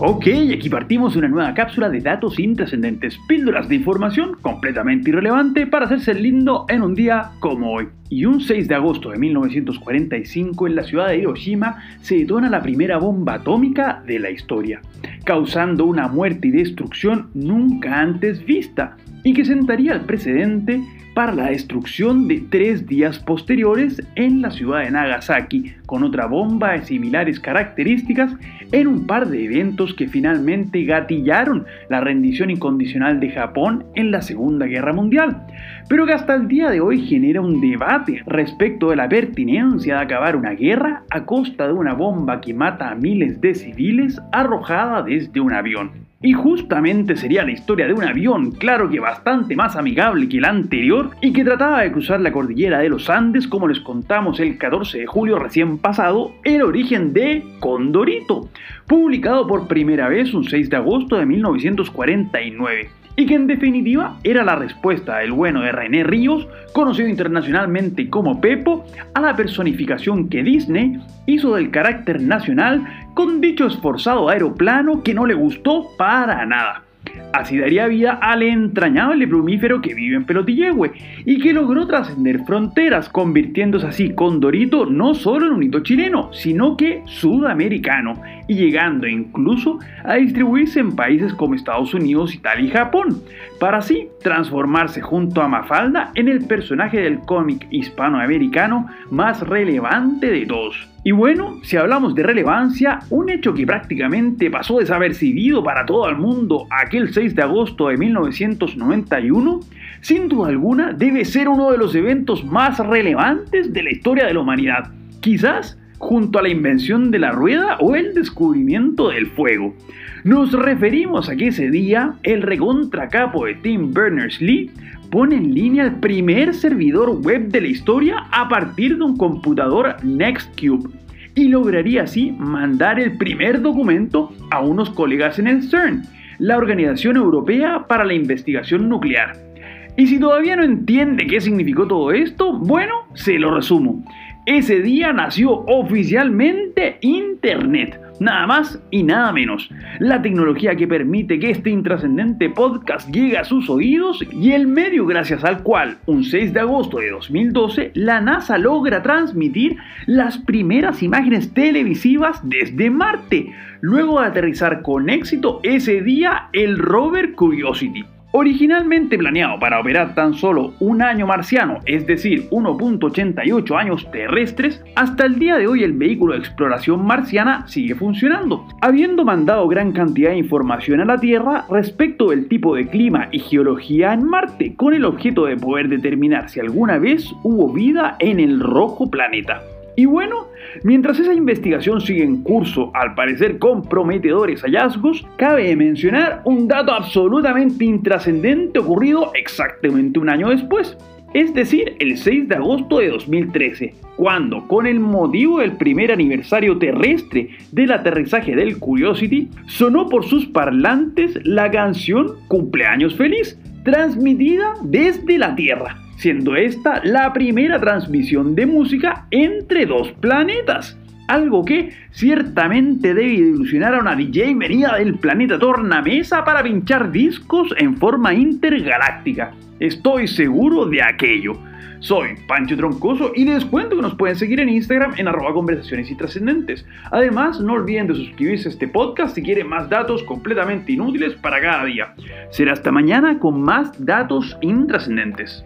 Ok, aquí partimos una nueva cápsula de datos intrascendentes, píldoras de información completamente irrelevante para hacerse lindo en un día como hoy. Y un 6 de agosto de 1945 en la ciudad de Hiroshima se detona la primera bomba atómica de la historia, causando una muerte y destrucción nunca antes vista, y que sentaría el precedente la destrucción de tres días posteriores en la ciudad de Nagasaki, con otra bomba de similares características en un par de eventos que finalmente gatillaron la rendición incondicional de Japón en la Segunda Guerra Mundial, pero que hasta el día de hoy genera un debate respecto de la pertinencia de acabar una guerra a costa de una bomba que mata a miles de civiles arrojada desde un avión. Y justamente sería la historia de un avión, claro que bastante más amigable que el anterior, y que trataba de cruzar la cordillera de los Andes, como les contamos el 14 de julio recién pasado, el origen de Condorito, publicado por primera vez un 6 de agosto de 1949 y que en definitiva era la respuesta del bueno de René Ríos, conocido internacionalmente como Pepo, a la personificación que Disney hizo del carácter nacional con dicho esforzado aeroplano que no le gustó para nada. Así daría vida al entrañable plumífero que vive en Pelotillehue y que logró trascender fronteras, convirtiéndose así Condorito no solo en un hito chileno, sino que sudamericano, y llegando incluso a distribuirse en países como Estados Unidos, Italia y Japón, para así transformarse junto a Mafalda en el personaje del cómic hispanoamericano más relevante de todos. Y bueno, si hablamos de relevancia, un hecho que prácticamente pasó desapercibido para todo el mundo aquel 6 de agosto de 1991, sin duda alguna debe ser uno de los eventos más relevantes de la historia de la humanidad. Quizás junto a la invención de la rueda o el descubrimiento del fuego. Nos referimos a que ese día el recontracapo de Tim Berners-Lee pone en línea el primer servidor web de la historia a partir de un computador Nextcube y lograría así mandar el primer documento a unos colegas en el CERN, la Organización Europea para la Investigación Nuclear. Y si todavía no entiende qué significó todo esto, bueno, se lo resumo. Ese día nació oficialmente Internet, nada más y nada menos. La tecnología que permite que este intrascendente podcast llegue a sus oídos y el medio gracias al cual, un 6 de agosto de 2012, la NASA logra transmitir las primeras imágenes televisivas desde Marte, luego de aterrizar con éxito ese día el rover Curiosity. Originalmente planeado para operar tan solo un año marciano, es decir, 1.88 años terrestres, hasta el día de hoy el vehículo de exploración marciana sigue funcionando, habiendo mandado gran cantidad de información a la Tierra respecto del tipo de clima y geología en Marte, con el objeto de poder determinar si alguna vez hubo vida en el rojo planeta. Y bueno, mientras esa investigación sigue en curso, al parecer con prometedores hallazgos, cabe mencionar un dato absolutamente intrascendente ocurrido exactamente un año después. Es decir, el 6 de agosto de 2013, cuando, con el motivo del primer aniversario terrestre del aterrizaje del Curiosity, sonó por sus parlantes la canción Cumpleaños Feliz, transmitida desde la Tierra siendo esta la primera transmisión de música entre dos planetas. Algo que ciertamente debe ilusionar a una DJ venida del planeta Tornamesa para pinchar discos en forma intergaláctica. Estoy seguro de aquello. Soy Pancho Troncoso y les cuento que nos pueden seguir en Instagram en arroba conversaciones y trascendentes. Además, no olviden de suscribirse a este podcast si quieren más datos completamente inútiles para cada día. Será hasta mañana con más datos intrascendentes.